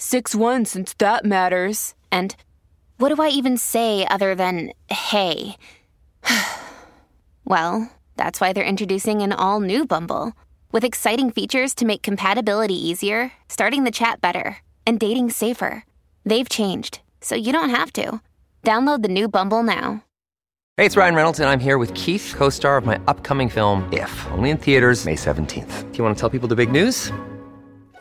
6 1 since that matters. And what do I even say other than hey? well, that's why they're introducing an all new Bumble with exciting features to make compatibility easier, starting the chat better, and dating safer. They've changed, so you don't have to. Download the new Bumble now. Hey, it's Ryan Reynolds, and I'm here with Keith, co star of my upcoming film, If, only in theaters, May 17th. Do you want to tell people the big news?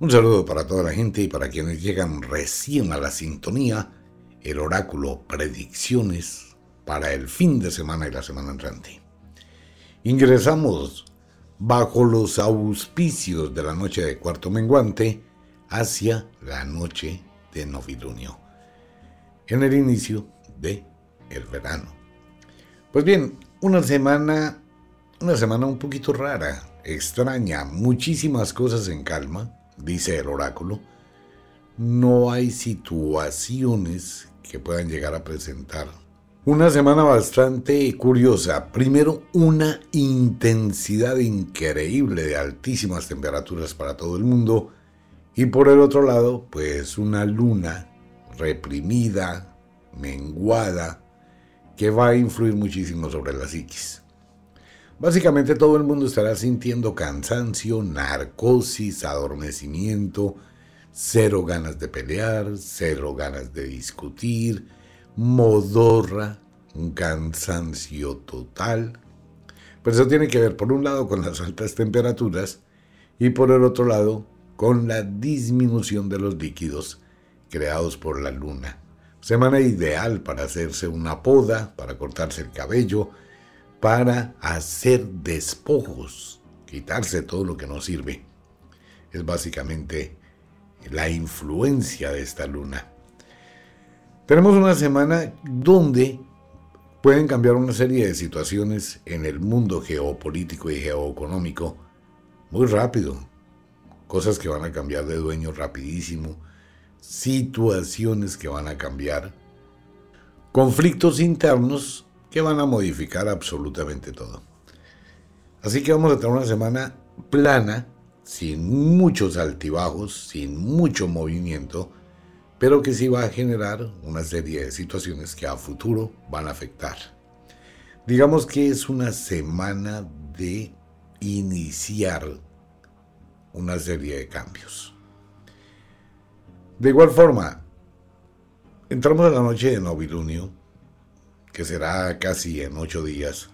Un saludo para toda la gente y para quienes llegan recién a la sintonía, el oráculo predicciones para el fin de semana y la semana entrante. Ingresamos bajo los auspicios de la noche de cuarto menguante hacia la noche de novilunio, en el inicio de el verano. Pues bien, una semana, una semana un poquito rara, extraña, muchísimas cosas en calma, dice el oráculo, no hay situaciones que puedan llegar a presentar. Una semana bastante curiosa. Primero, una intensidad increíble de altísimas temperaturas para todo el mundo. Y por el otro lado, pues una luna reprimida, menguada, que va a influir muchísimo sobre la psiquis. Básicamente todo el mundo estará sintiendo cansancio, narcosis, adormecimiento, cero ganas de pelear, cero ganas de discutir, modorra, un cansancio total. Pero eso tiene que ver por un lado con las altas temperaturas y por el otro lado con la disminución de los líquidos creados por la luna. Semana ideal para hacerse una poda, para cortarse el cabello, para hacer despojos, quitarse todo lo que no sirve. Es básicamente la influencia de esta luna. Tenemos una semana donde pueden cambiar una serie de situaciones en el mundo geopolítico y geoeconómico muy rápido. Cosas que van a cambiar de dueño rapidísimo, situaciones que van a cambiar, conflictos internos que van a modificar absolutamente todo. Así que vamos a tener una semana plana, sin muchos altibajos, sin mucho movimiento, pero que sí va a generar una serie de situaciones que a futuro van a afectar. Digamos que es una semana de iniciar una serie de cambios. De igual forma, entramos a la noche de novilunio, que será casi en ocho días,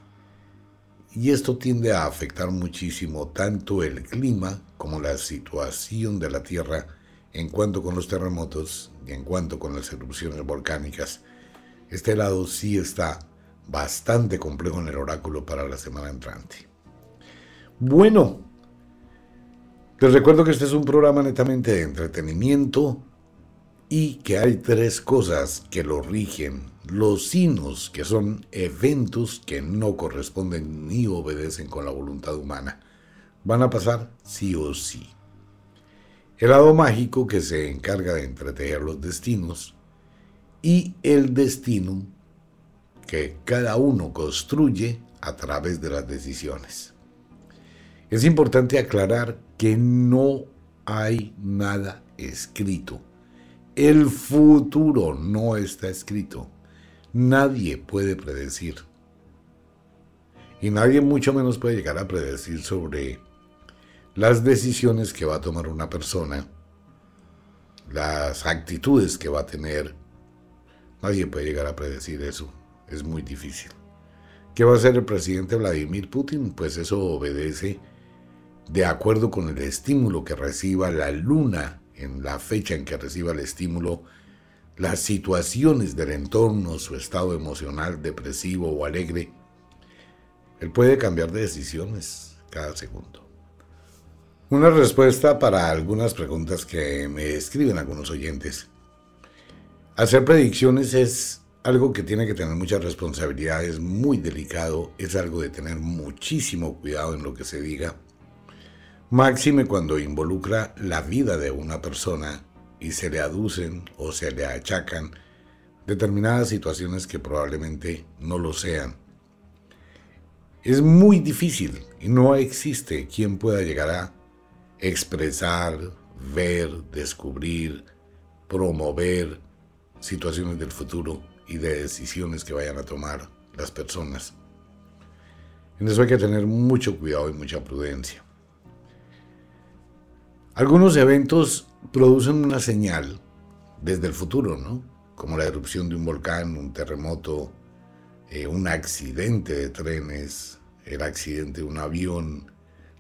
y esto tiende a afectar muchísimo tanto el clima como la situación de la Tierra en cuanto con los terremotos y en cuanto con las erupciones volcánicas. Este lado sí está bastante complejo en el oráculo para la semana entrante. Bueno, les recuerdo que este es un programa netamente de entretenimiento y que hay tres cosas que lo rigen. Los sinos, que son eventos que no corresponden ni obedecen con la voluntad humana, van a pasar sí o sí. El lado mágico que se encarga de entretejer los destinos y el destino que cada uno construye a través de las decisiones. Es importante aclarar que no hay nada escrito. El futuro no está escrito. Nadie puede predecir. Y nadie mucho menos puede llegar a predecir sobre las decisiones que va a tomar una persona, las actitudes que va a tener Nadie puede llegar a predecir eso. Es muy difícil. ¿Qué va a hacer el presidente Vladimir Putin? Pues eso obedece de acuerdo con el estímulo que reciba la luna en la fecha en que reciba el estímulo, las situaciones del entorno, su estado emocional depresivo o alegre. Él puede cambiar de decisiones cada segundo. Una respuesta para algunas preguntas que me escriben algunos oyentes. Hacer predicciones es algo que tiene que tener mucha responsabilidad, es muy delicado, es algo de tener muchísimo cuidado en lo que se diga máxime cuando involucra la vida de una persona y se le aducen o se le achacan determinadas situaciones que probablemente no lo sean. Es muy difícil y no existe quien pueda llegar a expresar, ver, descubrir, promover situaciones del futuro y de decisiones que vayan a tomar las personas. En eso hay que tener mucho cuidado y mucha prudencia. Algunos eventos producen una señal desde el futuro, ¿no? Como la erupción de un volcán, un terremoto, eh, un accidente de trenes, el accidente de un avión,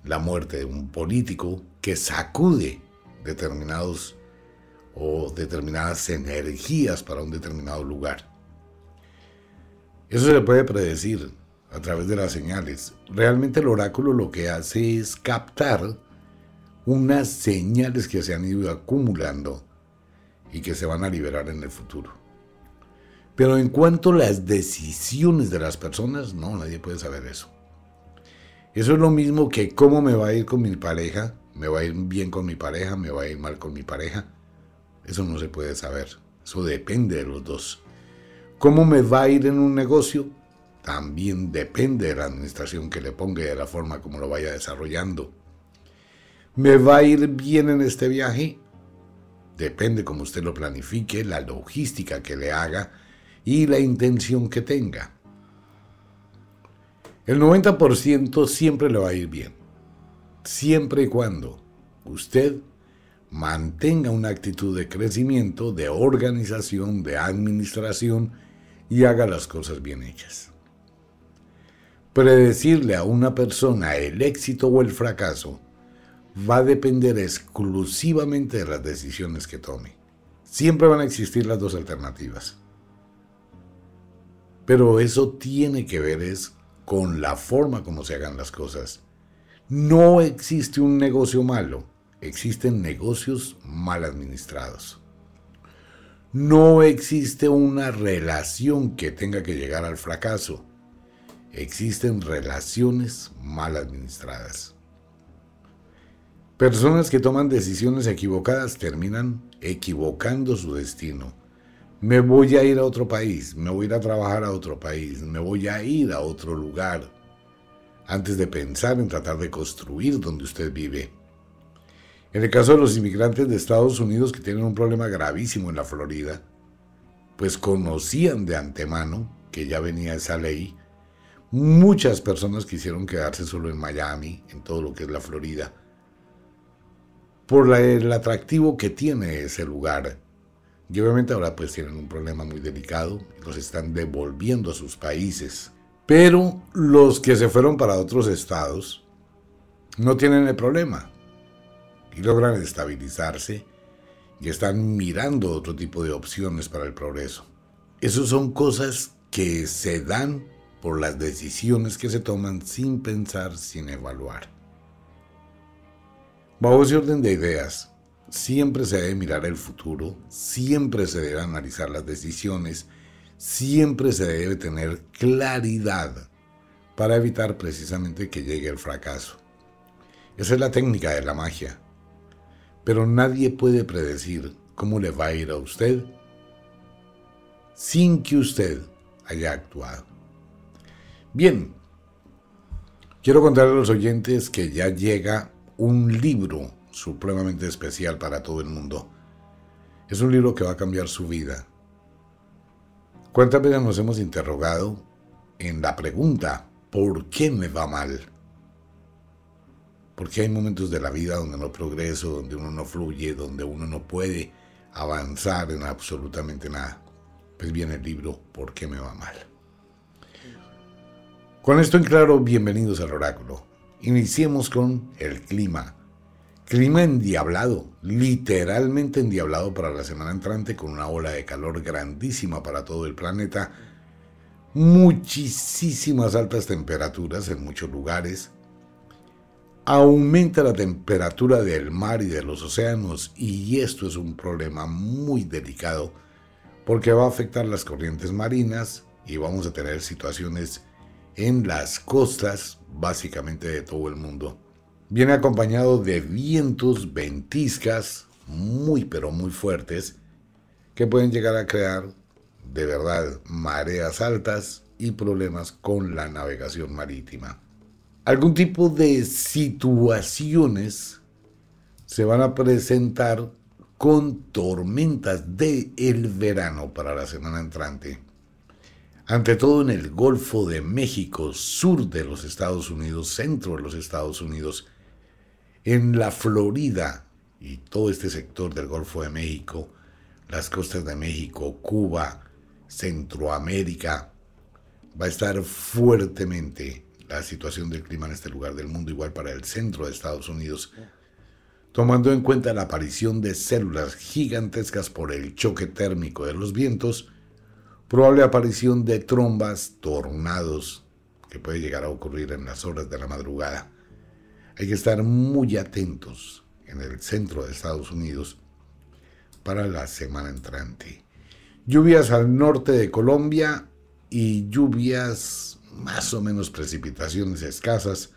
la muerte de un político que sacude determinados o determinadas energías para un determinado lugar. Eso se puede predecir a través de las señales. Realmente el oráculo lo que hace es captar unas señales que se han ido acumulando y que se van a liberar en el futuro. Pero en cuanto a las decisiones de las personas, no, nadie puede saber eso. Eso es lo mismo que cómo me va a ir con mi pareja, me va a ir bien con mi pareja, me va a ir mal con mi pareja. Eso no se puede saber, eso depende de los dos. ¿Cómo me va a ir en un negocio? También depende de la administración que le ponga y de la forma como lo vaya desarrollando. ¿Me va a ir bien en este viaje? Depende cómo usted lo planifique, la logística que le haga y la intención que tenga. El 90% siempre le va a ir bien, siempre y cuando usted mantenga una actitud de crecimiento, de organización, de administración y haga las cosas bien hechas. Predecirle a una persona el éxito o el fracaso va a depender exclusivamente de las decisiones que tome. Siempre van a existir las dos alternativas. Pero eso tiene que ver es con la forma como se hagan las cosas. No existe un negocio malo, existen negocios mal administrados. No existe una relación que tenga que llegar al fracaso. Existen relaciones mal administradas. Personas que toman decisiones equivocadas terminan equivocando su destino. Me voy a ir a otro país, me voy a ir a trabajar a otro país, me voy a ir a otro lugar, antes de pensar en tratar de construir donde usted vive. En el caso de los inmigrantes de Estados Unidos que tienen un problema gravísimo en la Florida, pues conocían de antemano que ya venía esa ley, muchas personas quisieron quedarse solo en Miami, en todo lo que es la Florida, por el atractivo que tiene ese lugar. Y obviamente ahora pues tienen un problema muy delicado, los están devolviendo a sus países. Pero los que se fueron para otros estados no tienen el problema y logran estabilizarse y están mirando otro tipo de opciones para el progreso. Esas son cosas que se dan por las decisiones que se toman sin pensar, sin evaluar. Bajo ese orden de ideas, siempre se debe mirar el futuro, siempre se debe analizar las decisiones, siempre se debe tener claridad para evitar precisamente que llegue el fracaso. Esa es la técnica de la magia. Pero nadie puede predecir cómo le va a ir a usted sin que usted haya actuado. Bien, quiero contarle a los oyentes que ya llega un libro supremamente especial para todo el mundo. Es un libro que va a cambiar su vida. ¿Cuántas veces nos hemos interrogado en la pregunta, ¿por qué me va mal? Porque hay momentos de la vida donde no progreso, donde uno no fluye, donde uno no puede avanzar en absolutamente nada. pues viene el libro ¿Por qué me va mal? Con esto en claro, bienvenidos al oráculo. Iniciemos con el clima. Clima endiablado, literalmente endiablado para la semana entrante con una ola de calor grandísima para todo el planeta, muchísimas altas temperaturas en muchos lugares, aumenta la temperatura del mar y de los océanos y esto es un problema muy delicado porque va a afectar las corrientes marinas y vamos a tener situaciones en las costas básicamente de todo el mundo. Viene acompañado de vientos, ventiscas muy pero muy fuertes que pueden llegar a crear de verdad mareas altas y problemas con la navegación marítima. Algún tipo de situaciones se van a presentar con tormentas de el verano para la semana entrante ante todo en el Golfo de México, sur de los Estados Unidos, centro de los Estados Unidos, en la Florida y todo este sector del Golfo de México, las costas de México, Cuba, Centroamérica, va a estar fuertemente la situación del clima en este lugar del mundo, igual para el centro de Estados Unidos, tomando en cuenta la aparición de células gigantescas por el choque térmico de los vientos, probable aparición de trombas, tornados, que puede llegar a ocurrir en las horas de la madrugada. Hay que estar muy atentos en el centro de Estados Unidos para la semana entrante. Lluvias al norte de Colombia y lluvias más o menos precipitaciones escasas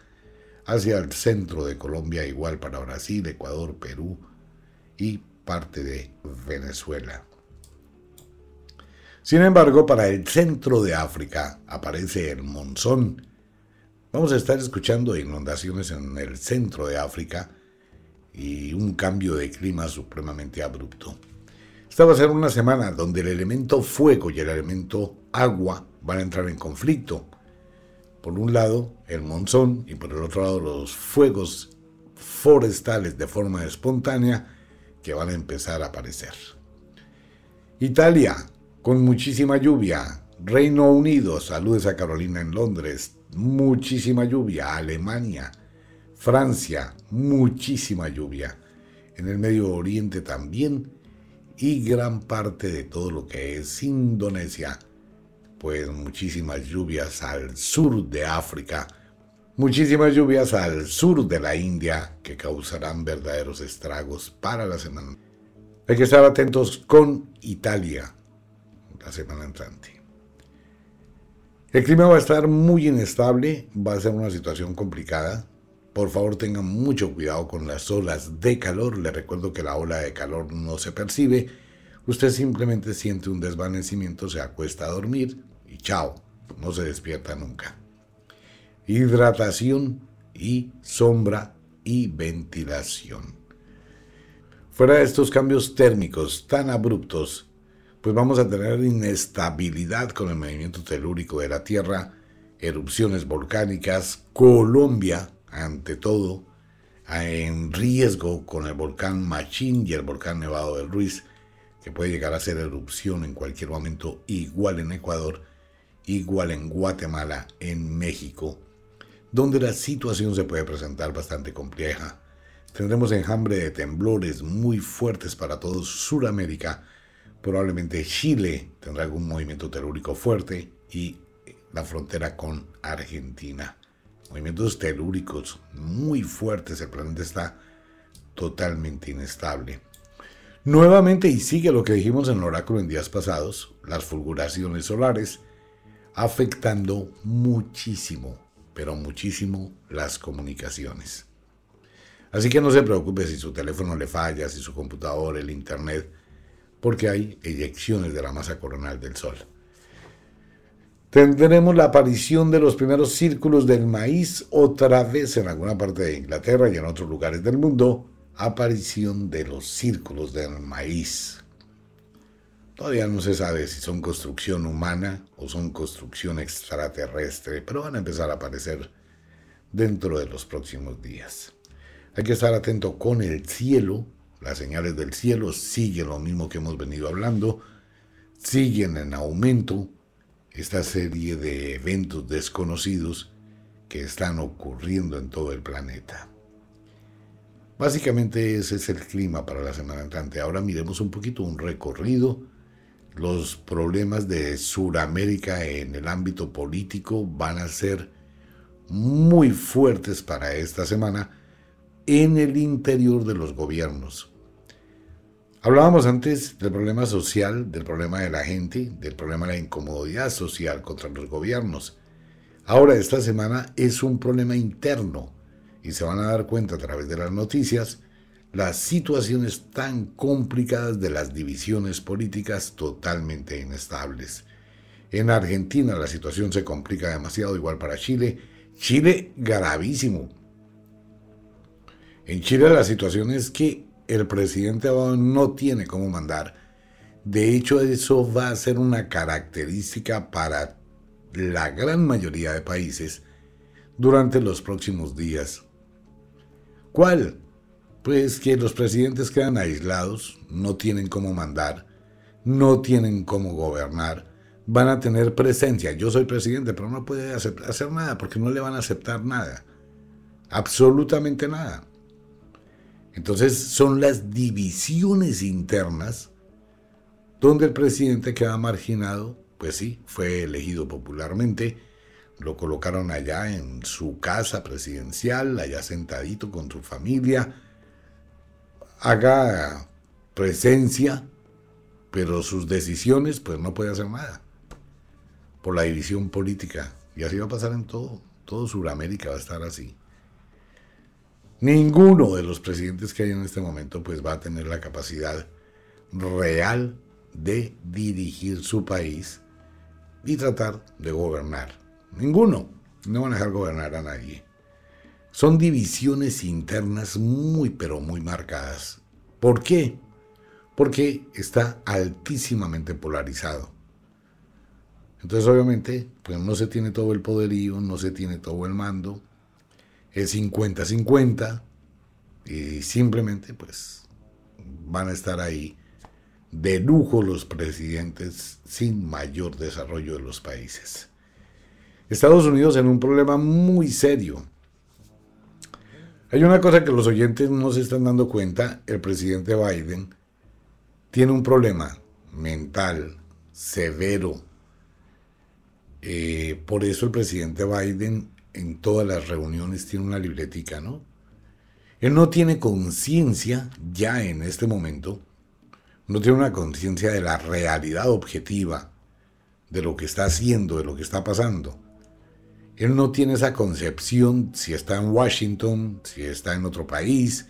hacia el centro de Colombia, igual para Brasil, Ecuador, Perú y parte de Venezuela. Sin embargo, para el centro de África aparece el monzón. Vamos a estar escuchando inundaciones en el centro de África y un cambio de clima supremamente abrupto. Esta va a ser una semana donde el elemento fuego y el elemento agua van a entrar en conflicto. Por un lado, el monzón y por el otro lado, los fuegos forestales de forma espontánea que van a empezar a aparecer. Italia, con muchísima lluvia. Reino Unido, saludes a Carolina en Londres, muchísima lluvia. Alemania, Francia, muchísima lluvia. En el Medio Oriente también y gran parte de todo lo que es Indonesia, pues muchísimas lluvias al sur de África, muchísimas lluvias al sur de la India que causarán verdaderos estragos para la semana. Hay que estar atentos con Italia, la semana entrante. El clima va a estar muy inestable, va a ser una situación complicada. Por favor tengan mucho cuidado con las olas de calor. Les recuerdo que la ola de calor no se percibe. Usted simplemente siente un desvanecimiento, se acuesta a dormir y chao, no se despierta nunca. Hidratación y sombra y ventilación. Fuera de estos cambios térmicos tan abruptos, pues vamos a tener inestabilidad con el movimiento telúrico de la Tierra, erupciones volcánicas, Colombia, ante todo, en riesgo con el volcán Machín y el volcán Nevado del Ruiz, que puede llegar a ser erupción en cualquier momento, igual en Ecuador, igual en Guatemala, en México, donde la situación se puede presentar bastante compleja. Tendremos enjambre de temblores muy fuertes para todo Sudamérica, Probablemente Chile tendrá algún movimiento telúrico fuerte y la frontera con Argentina. Movimientos telúricos muy fuertes, el planeta está totalmente inestable. Nuevamente, y sigue lo que dijimos en el oráculo en días pasados, las fulguraciones solares afectando muchísimo, pero muchísimo las comunicaciones. Así que no se preocupe si su teléfono le falla, si su computador, el internet, porque hay eyecciones de la masa coronal del Sol. Tendremos la aparición de los primeros círculos del maíz otra vez en alguna parte de Inglaterra y en otros lugares del mundo. Aparición de los círculos del maíz. Todavía no se sabe si son construcción humana o son construcción extraterrestre, pero van a empezar a aparecer dentro de los próximos días. Hay que estar atento con el cielo las señales del cielo siguen lo mismo que hemos venido hablando. siguen en aumento esta serie de eventos desconocidos que están ocurriendo en todo el planeta. Básicamente ese es el clima para la semana entrante. Ahora miremos un poquito un recorrido. Los problemas de Sudamérica en el ámbito político van a ser muy fuertes para esta semana en el interior de los gobiernos. Hablábamos antes del problema social, del problema de la gente, del problema de la incomodidad social contra los gobiernos. Ahora esta semana es un problema interno y se van a dar cuenta a través de las noticias las situaciones tan complicadas de las divisiones políticas totalmente inestables. En Argentina la situación se complica demasiado, igual para Chile. Chile gravísimo. En Chile la situación es que el presidente no tiene cómo mandar. De hecho, eso va a ser una característica para la gran mayoría de países durante los próximos días. ¿Cuál? Pues que los presidentes quedan aislados, no tienen cómo mandar, no tienen cómo gobernar, van a tener presencia. Yo soy presidente, pero no puede hacer nada porque no le van a aceptar nada. Absolutamente nada. Entonces son las divisiones internas donde el presidente queda marginado, pues sí, fue elegido popularmente, lo colocaron allá en su casa presidencial, allá sentadito con su familia, haga presencia, pero sus decisiones pues no puede hacer nada por la división política. Y así va a pasar en todo, todo Sudamérica va a estar así. Ninguno de los presidentes que hay en este momento pues va a tener la capacidad real de dirigir su país y tratar de gobernar. Ninguno. No van a dejar gobernar a nadie. Son divisiones internas muy pero muy marcadas. ¿Por qué? Porque está altísimamente polarizado. Entonces obviamente pues no se tiene todo el poderío, no se tiene todo el mando, es 50-50 y simplemente pues van a estar ahí de lujo los presidentes sin mayor desarrollo de los países. Estados Unidos en un problema muy serio. Hay una cosa que los oyentes no se están dando cuenta, el presidente Biden tiene un problema mental severo. Eh, por eso el presidente Biden en todas las reuniones tiene una libretica, ¿no? Él no tiene conciencia ya en este momento, no tiene una conciencia de la realidad objetiva de lo que está haciendo, de lo que está pasando. Él no tiene esa concepción si está en Washington, si está en otro país,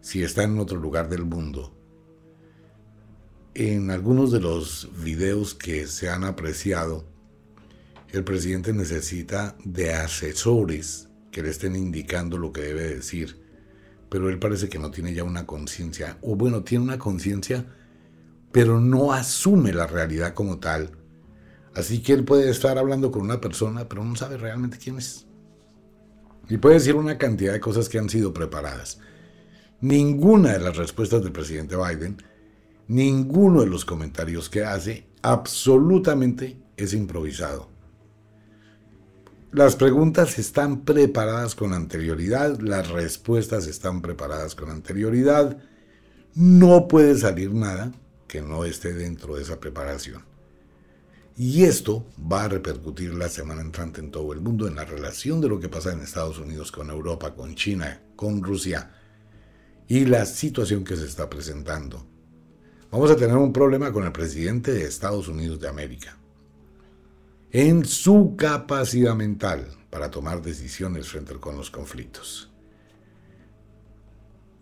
si está en otro lugar del mundo. En algunos de los videos que se han apreciado, el presidente necesita de asesores que le estén indicando lo que debe decir, pero él parece que no tiene ya una conciencia, o bueno, tiene una conciencia, pero no asume la realidad como tal. Así que él puede estar hablando con una persona, pero no sabe realmente quién es. Y puede decir una cantidad de cosas que han sido preparadas. Ninguna de las respuestas del presidente Biden, ninguno de los comentarios que hace, absolutamente es improvisado. Las preguntas están preparadas con anterioridad, las respuestas están preparadas con anterioridad. No puede salir nada que no esté dentro de esa preparación. Y esto va a repercutir la semana entrante en todo el mundo en la relación de lo que pasa en Estados Unidos con Europa, con China, con Rusia y la situación que se está presentando. Vamos a tener un problema con el presidente de Estados Unidos de América en su capacidad mental para tomar decisiones frente con los conflictos.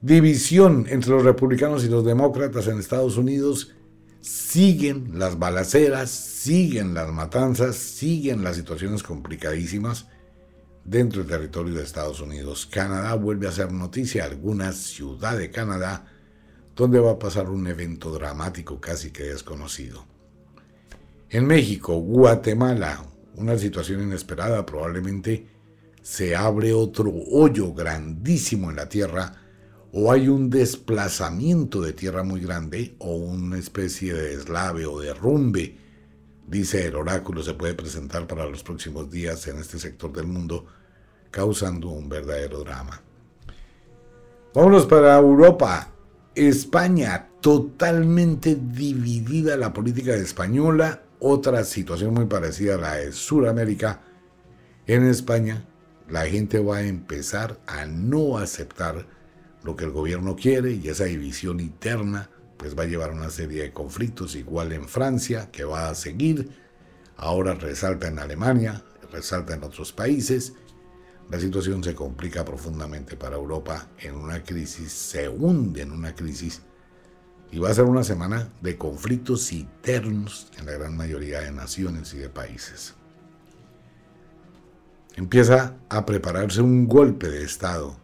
División entre los republicanos y los demócratas en Estados Unidos. Siguen las balaceras, siguen las matanzas, siguen las situaciones complicadísimas dentro del territorio de Estados Unidos. Canadá vuelve a ser noticia, alguna ciudad de Canadá, donde va a pasar un evento dramático casi que desconocido. En México, Guatemala, una situación inesperada, probablemente se abre otro hoyo grandísimo en la tierra, o hay un desplazamiento de tierra muy grande o una especie de deslave o derrumbe, dice el oráculo, se puede presentar para los próximos días en este sector del mundo, causando un verdadero drama. Vámonos para Europa. España, totalmente dividida la política española, otra situación muy parecida a la de Sudamérica. En España, la gente va a empezar a no aceptar lo que el gobierno quiere y esa división interna pues va a llevar una serie de conflictos, igual en Francia, que va a seguir, ahora resalta en Alemania, resalta en otros países. La situación se complica profundamente para Europa en una crisis, se hunde en una crisis y va a ser una semana de conflictos internos en la gran mayoría de naciones y de países. Empieza a prepararse un golpe de Estado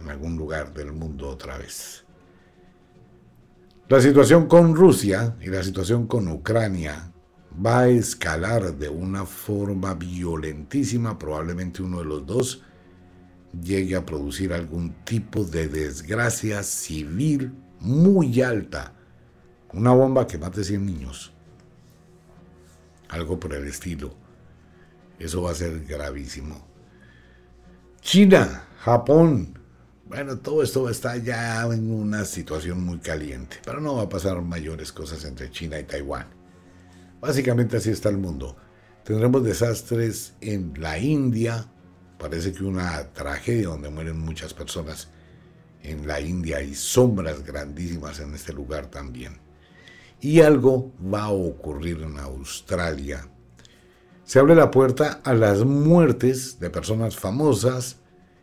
en algún lugar del mundo otra vez. La situación con Rusia y la situación con Ucrania va a escalar de una forma violentísima, probablemente uno de los dos llegue a producir algún tipo de desgracia civil muy alta, una bomba que mate 100 niños, algo por el estilo. Eso va a ser gravísimo. China, Japón, bueno, todo esto está ya en una situación muy caliente, pero no va a pasar mayores cosas entre China y Taiwán. Básicamente así está el mundo. Tendremos desastres en la India, parece que una tragedia donde mueren muchas personas. En la India hay sombras grandísimas en este lugar también. Y algo va a ocurrir en Australia. Se abre la puerta a las muertes de personas famosas,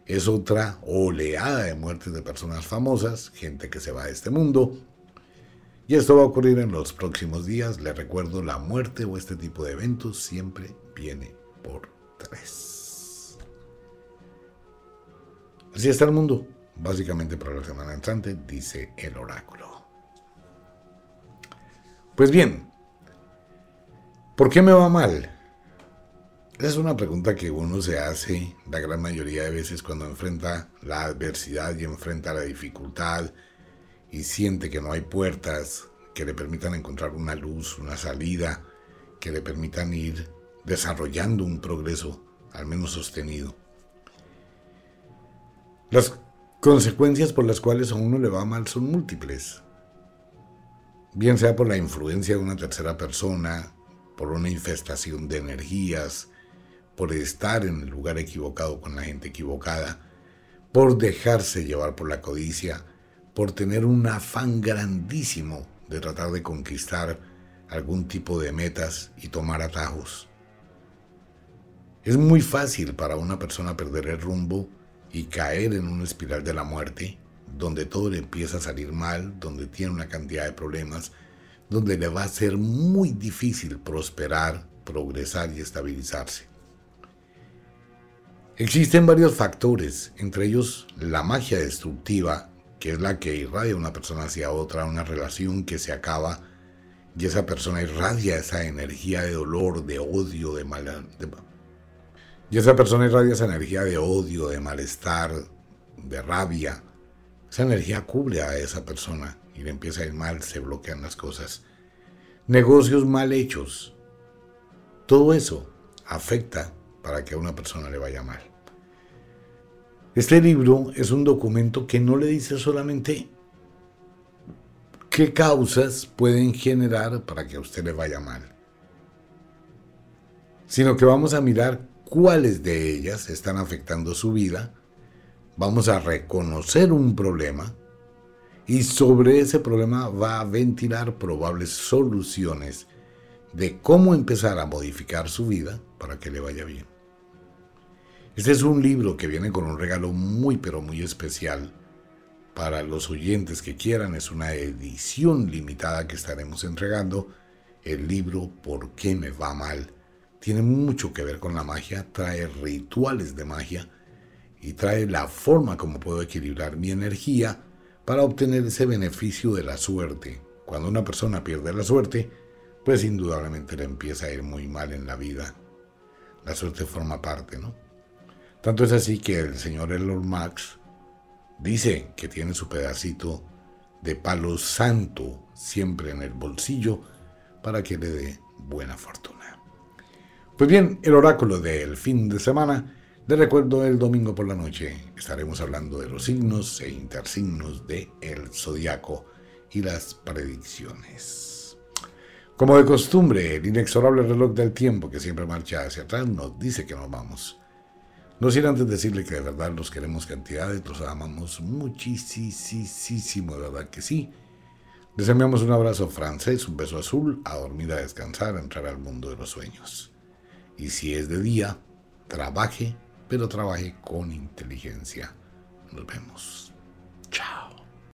es otra oleada de muertes de personas famosas, gente que se va de este mundo. Y esto va a ocurrir en los próximos días. Les recuerdo, la muerte o este tipo de eventos siempre viene por tres. Así está el mundo, básicamente para la semana entrante, dice el oráculo. Pues bien, ¿por qué me va mal? Es una pregunta que uno se hace la gran mayoría de veces cuando enfrenta la adversidad y enfrenta la dificultad y siente que no hay puertas que le permitan encontrar una luz, una salida, que le permitan ir desarrollando un progreso al menos sostenido. Las consecuencias por las cuales a uno le va mal son múltiples. Bien sea por la influencia de una tercera persona, por una infestación de energías, por estar en el lugar equivocado con la gente equivocada, por dejarse llevar por la codicia, por tener un afán grandísimo de tratar de conquistar algún tipo de metas y tomar atajos. Es muy fácil para una persona perder el rumbo y caer en una espiral de la muerte, donde todo le empieza a salir mal, donde tiene una cantidad de problemas, donde le va a ser muy difícil prosperar, progresar y estabilizarse. Existen varios factores, entre ellos la magia destructiva, que es la que irradia una persona hacia otra, una relación que se acaba y esa persona irradia esa energía de dolor, de odio, de mal... y esa persona irradia esa energía de odio, de malestar, de rabia. Esa energía cubre a esa persona y le empieza a ir mal, se bloquean las cosas. Negocios mal hechos. Todo eso afecta para que a una persona le vaya mal. Este libro es un documento que no le dice solamente qué causas pueden generar para que a usted le vaya mal, sino que vamos a mirar cuáles de ellas están afectando su vida, vamos a reconocer un problema y sobre ese problema va a ventilar probables soluciones de cómo empezar a modificar su vida para que le vaya bien. Este es un libro que viene con un regalo muy pero muy especial para los oyentes que quieran. Es una edición limitada que estaremos entregando. El libro ¿Por qué me va mal? Tiene mucho que ver con la magia, trae rituales de magia y trae la forma como puedo equilibrar mi energía para obtener ese beneficio de la suerte. Cuando una persona pierde la suerte, pues indudablemente le empieza a ir muy mal en la vida. La suerte forma parte, ¿no? Tanto es así que el señor Elon Musk Dice que tiene su pedacito de palo santo siempre en el bolsillo para que le dé buena fortuna. Pues bien, el oráculo del fin de semana, le recuerdo el domingo por la noche, estaremos hablando de los signos e intersignos del el zodiaco y las predicciones. Como de costumbre, el inexorable reloj del tiempo que siempre marcha hacia atrás nos dice que nos vamos. No sin antes decirle que de verdad los queremos cantidades, los amamos muchísimo, de verdad que sí. Les enviamos un abrazo francés, un beso azul, a dormir, a descansar, a entrar al mundo de los sueños. Y si es de día, trabaje, pero trabaje con inteligencia. Nos vemos. Chao.